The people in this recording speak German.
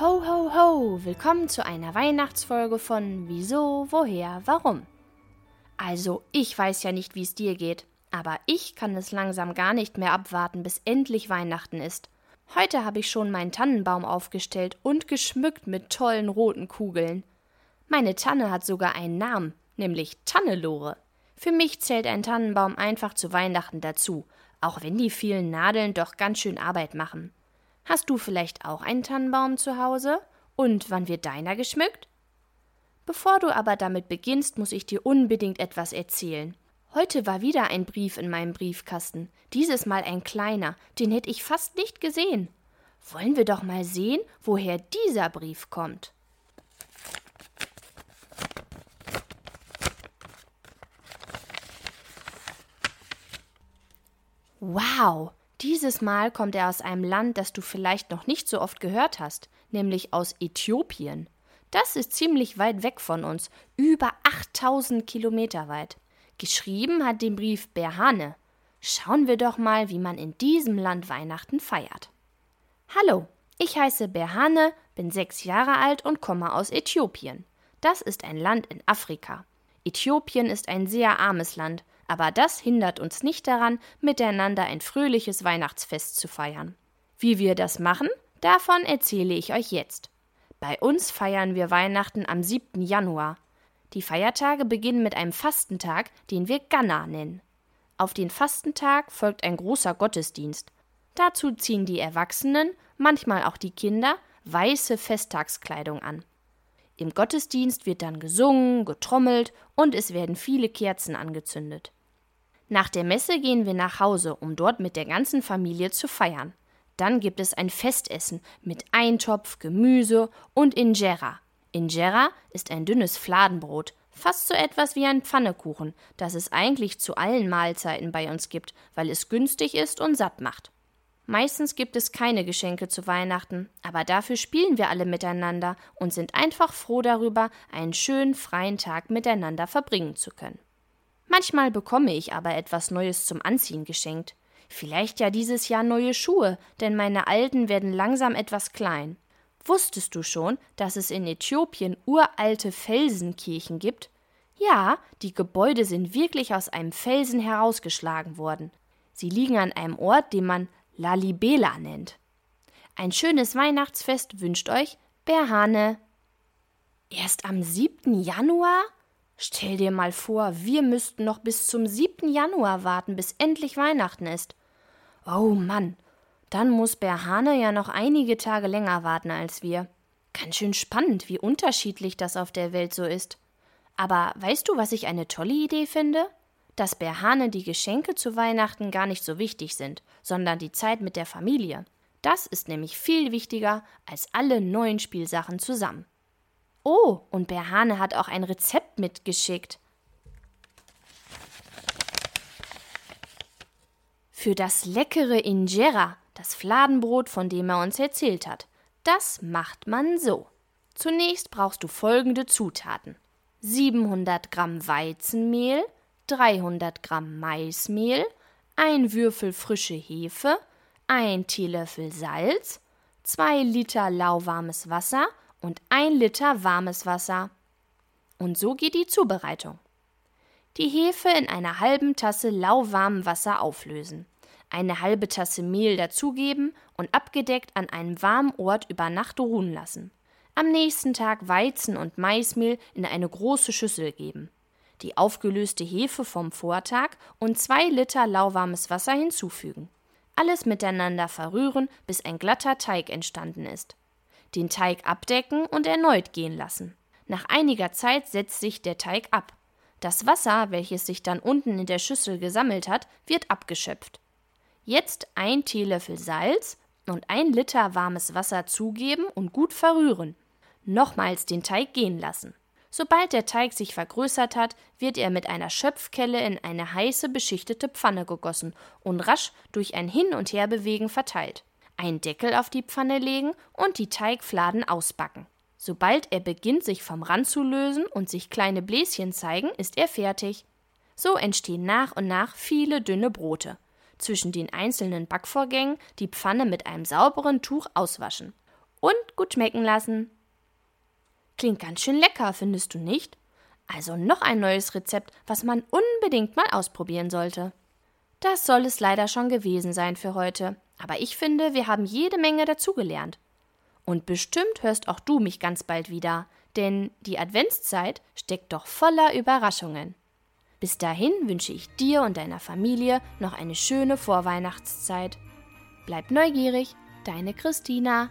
Ho, ho, ho! Willkommen zu einer Weihnachtsfolge von Wieso, Woher, Warum. Also, ich weiß ja nicht, wie es dir geht, aber ich kann es langsam gar nicht mehr abwarten, bis endlich Weihnachten ist. Heute habe ich schon meinen Tannenbaum aufgestellt und geschmückt mit tollen roten Kugeln. Meine Tanne hat sogar einen Namen, nämlich Tannelore. Für mich zählt ein Tannenbaum einfach zu Weihnachten dazu, auch wenn die vielen Nadeln doch ganz schön Arbeit machen. Hast du vielleicht auch einen Tannenbaum zu Hause? Und wann wird deiner geschmückt? Bevor du aber damit beginnst, muss ich dir unbedingt etwas erzählen. Heute war wieder ein Brief in meinem Briefkasten, dieses Mal ein kleiner, den hätte ich fast nicht gesehen. Wollen wir doch mal sehen, woher dieser Brief kommt. Wow, dieses Mal kommt er aus einem Land, das du vielleicht noch nicht so oft gehört hast, nämlich aus Äthiopien. Das ist ziemlich weit weg von uns, über 8000 Kilometer weit. Geschrieben hat den Brief Berhane. Schauen wir doch mal, wie man in diesem Land Weihnachten feiert. Hallo, ich heiße Berhane, bin sechs Jahre alt und komme aus Äthiopien. Das ist ein Land in Afrika. Äthiopien ist ein sehr armes Land, aber das hindert uns nicht daran, miteinander ein fröhliches Weihnachtsfest zu feiern. Wie wir das machen, davon erzähle ich euch jetzt. Bei uns feiern wir Weihnachten am 7. Januar. Die Feiertage beginnen mit einem Fastentag, den wir Ganna nennen. Auf den Fastentag folgt ein großer Gottesdienst. Dazu ziehen die Erwachsenen, manchmal auch die Kinder, weiße Festtagskleidung an. Im Gottesdienst wird dann gesungen, getrommelt und es werden viele Kerzen angezündet. Nach der Messe gehen wir nach Hause, um dort mit der ganzen Familie zu feiern. Dann gibt es ein Festessen mit Eintopf, Gemüse und Injera. Injera ist ein dünnes Fladenbrot, fast so etwas wie ein Pfannekuchen, das es eigentlich zu allen Mahlzeiten bei uns gibt, weil es günstig ist und satt macht. Meistens gibt es keine Geschenke zu Weihnachten, aber dafür spielen wir alle miteinander und sind einfach froh darüber, einen schönen freien Tag miteinander verbringen zu können. Manchmal bekomme ich aber etwas Neues zum Anziehen geschenkt. Vielleicht ja dieses Jahr neue Schuhe, denn meine alten werden langsam etwas klein. Wusstest du schon, dass es in Äthiopien uralte Felsenkirchen gibt? Ja, die Gebäude sind wirklich aus einem Felsen herausgeschlagen worden. Sie liegen an einem Ort, den man Lalibela nennt. Ein schönes Weihnachtsfest wünscht euch Berhane. Erst am 7. Januar? Stell dir mal vor, wir müssten noch bis zum 7. Januar warten, bis endlich Weihnachten ist. Oh Mann, dann muss Berhane ja noch einige Tage länger warten als wir. Ganz schön spannend, wie unterschiedlich das auf der Welt so ist. Aber weißt du, was ich eine tolle Idee finde? Dass Berhane die Geschenke zu Weihnachten gar nicht so wichtig sind, sondern die Zeit mit der Familie. Das ist nämlich viel wichtiger als alle neuen Spielsachen zusammen. Oh, und Berhane hat auch ein Rezept mitgeschickt. Für das leckere Injera, das Fladenbrot, von dem er uns erzählt hat. Das macht man so. Zunächst brauchst du folgende Zutaten: 700 Gramm Weizenmehl, 300 Gramm Maismehl, ein Würfel frische Hefe, ein Teelöffel Salz, 2 Liter lauwarmes Wasser und ein Liter warmes Wasser. Und so geht die Zubereitung. Die Hefe in einer halben Tasse lauwarmem Wasser auflösen, eine halbe Tasse Mehl dazugeben und abgedeckt an einem warmen Ort über Nacht ruhen lassen. Am nächsten Tag Weizen und Maismehl in eine große Schüssel geben. Die aufgelöste Hefe vom Vortag und zwei Liter lauwarmes Wasser hinzufügen. Alles miteinander verrühren, bis ein glatter Teig entstanden ist den Teig abdecken und erneut gehen lassen. Nach einiger Zeit setzt sich der Teig ab. Das Wasser, welches sich dann unten in der Schüssel gesammelt hat, wird abgeschöpft. Jetzt ein Teelöffel Salz und ein Liter warmes Wasser zugeben und gut verrühren. Nochmals den Teig gehen lassen. Sobald der Teig sich vergrößert hat, wird er mit einer Schöpfkelle in eine heiße beschichtete Pfanne gegossen und rasch durch ein Hin- und Herbewegen verteilt einen Deckel auf die Pfanne legen und die Teigfladen ausbacken. Sobald er beginnt, sich vom Rand zu lösen und sich kleine Bläschen zeigen, ist er fertig. So entstehen nach und nach viele dünne Brote. Zwischen den einzelnen Backvorgängen die Pfanne mit einem sauberen Tuch auswaschen. und gut schmecken lassen. Klingt ganz schön lecker, findest du nicht? Also noch ein neues Rezept, was man unbedingt mal ausprobieren sollte. Das soll es leider schon gewesen sein für heute, aber ich finde, wir haben jede Menge dazugelernt. Und bestimmt hörst auch du mich ganz bald wieder, denn die Adventszeit steckt doch voller Überraschungen. Bis dahin wünsche ich dir und deiner Familie noch eine schöne Vorweihnachtszeit. Bleib neugierig, deine Christina.